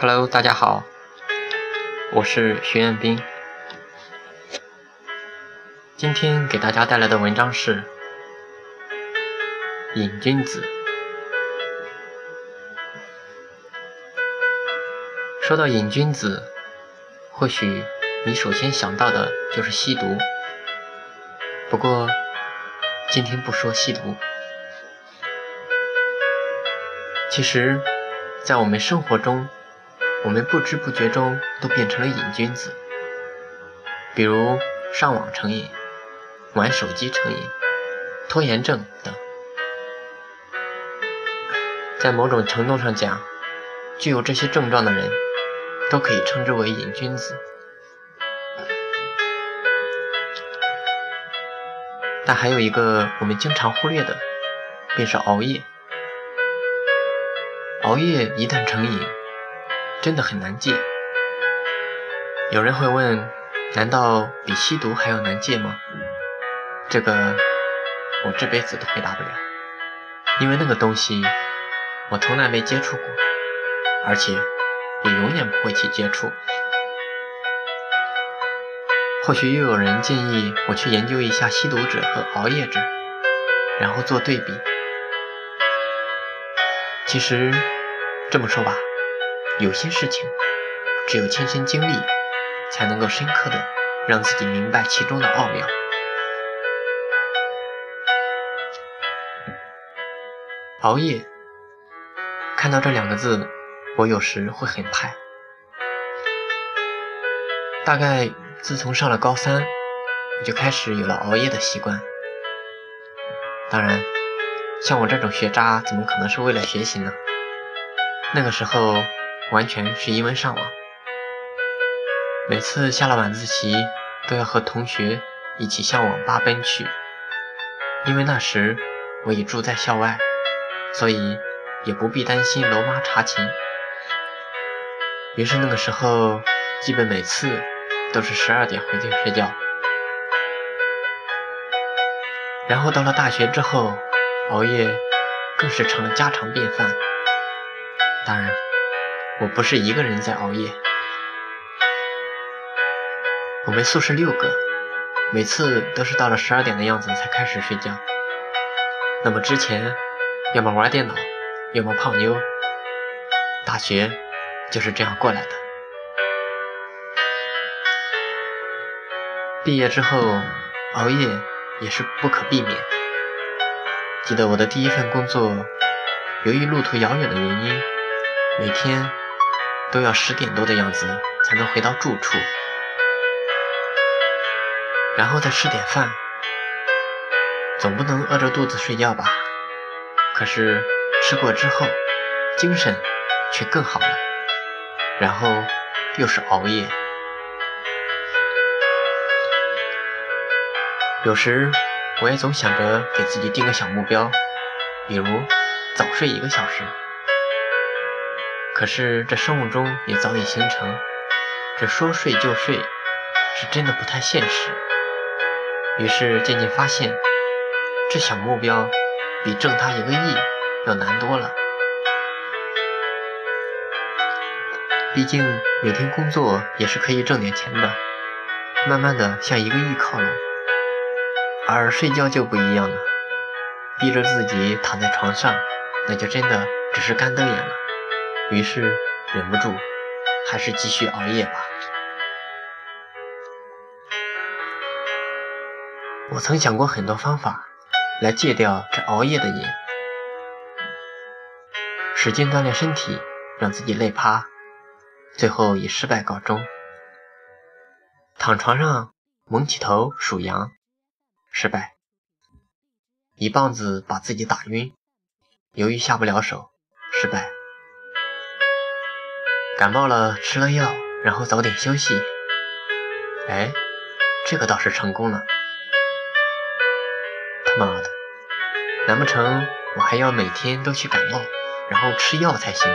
Hello，大家好，我是徐彦斌。今天给大家带来的文章是《瘾君子》。说到瘾君子，或许你首先想到的就是吸毒。不过，今天不说吸毒。其实，在我们生活中，我们不知不觉中都变成了瘾君子。比如上网成瘾、玩手机成瘾、拖延症等。在某种程度上讲，具有这些症状的人。都可以称之为瘾君子，但还有一个我们经常忽略的，便是熬夜。熬夜一旦成瘾，真的很难戒。有人会问：难道比吸毒还要难戒吗？这个我这辈子都回答不了，因为那个东西我从来没接触过，而且。也永远不会去接触。或许又有人建议我去研究一下吸毒者和熬夜者，然后做对比。其实这么说吧，有些事情只有亲身经历，才能够深刻的让自己明白其中的奥妙。熬夜，看到这两个字。我有时会很怕，大概自从上了高三，我就开始有了熬夜的习惯。当然，像我这种学渣，怎么可能是为了学习呢？那个时候完全是因为上网，每次下了晚自习都要和同学一起向网吧奔去。因为那时我已住在校外，所以也不必担心楼妈查寝。于是那个时候，基本每次都是十二点回去睡觉。然后到了大学之后，熬夜更是成了家常便饭。当然，我不是一个人在熬夜，我们宿舍六个，每次都是到了十二点的样子才开始睡觉。那么之前，要么玩电脑，要么泡妞。大学。就是这样过来的。毕业之后，熬夜也是不可避免。记得我的第一份工作，由于路途遥远的原因，每天都要十点多的样子才能回到住处，然后再吃点饭。总不能饿着肚子睡觉吧？可是吃过之后，精神却更好了。然后又是熬夜，有时我也总想着给自己定个小目标，比如早睡一个小时。可是这生物钟也早已形成，这说睡就睡是真的不太现实。于是渐渐发现，这小目标比挣他一个亿要难多了。毕竟每天工作也是可以挣点钱的，慢慢的向一个亿靠拢。而睡觉就不一样了，逼着自己躺在床上，那就真的只是干瞪眼了。于是忍不住，还是继续熬夜吧。我曾想过很多方法来戒掉这熬夜的瘾，使劲锻炼身体，让自己累趴。最后以失败告终。躺床上蒙起头数羊，失败。一棒子把自己打晕，由于下不了手，失败。感冒了吃了药，然后早点休息。哎，这个倒是成功了。他妈的，难不成我还要每天都去感冒，然后吃药才行？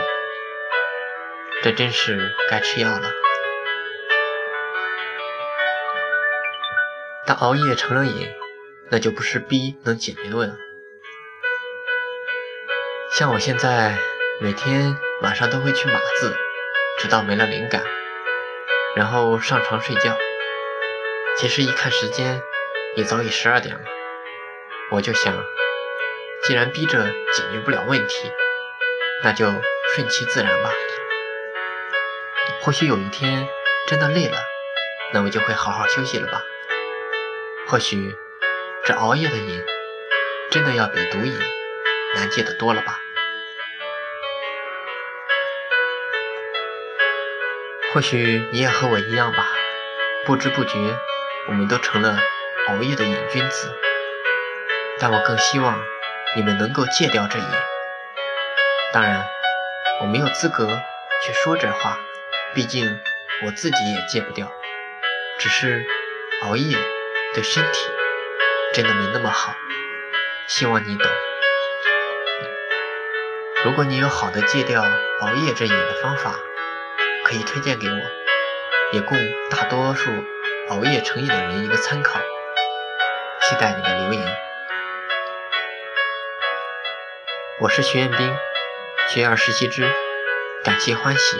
这真是该吃药了。但熬夜成了瘾，那就不是逼能解决的。像我现在每天晚上都会去码字，直到没了灵感，然后上床睡觉。其实一看时间，也早已十二点了。我就想，既然逼着解决不了问题，那就顺其自然吧。或许有一天真的累了，那我就会好好休息了吧。或许这熬夜的瘾，真的要比毒瘾难戒的多了吧。或许你也和我一样吧，不知不觉，我们都成了熬夜的瘾君子。但我更希望你们能够戒掉这瘾。当然，我没有资格去说这话，毕竟我自己也戒不掉。只是熬夜对身体真的没那么好，希望你懂。如果你有好的戒掉熬夜这瘾的方法，可以推荐给我，也供大多数熬夜成瘾的人一个参考。期待你的留言。我是徐彦斌，学而时习之，感谢欢喜。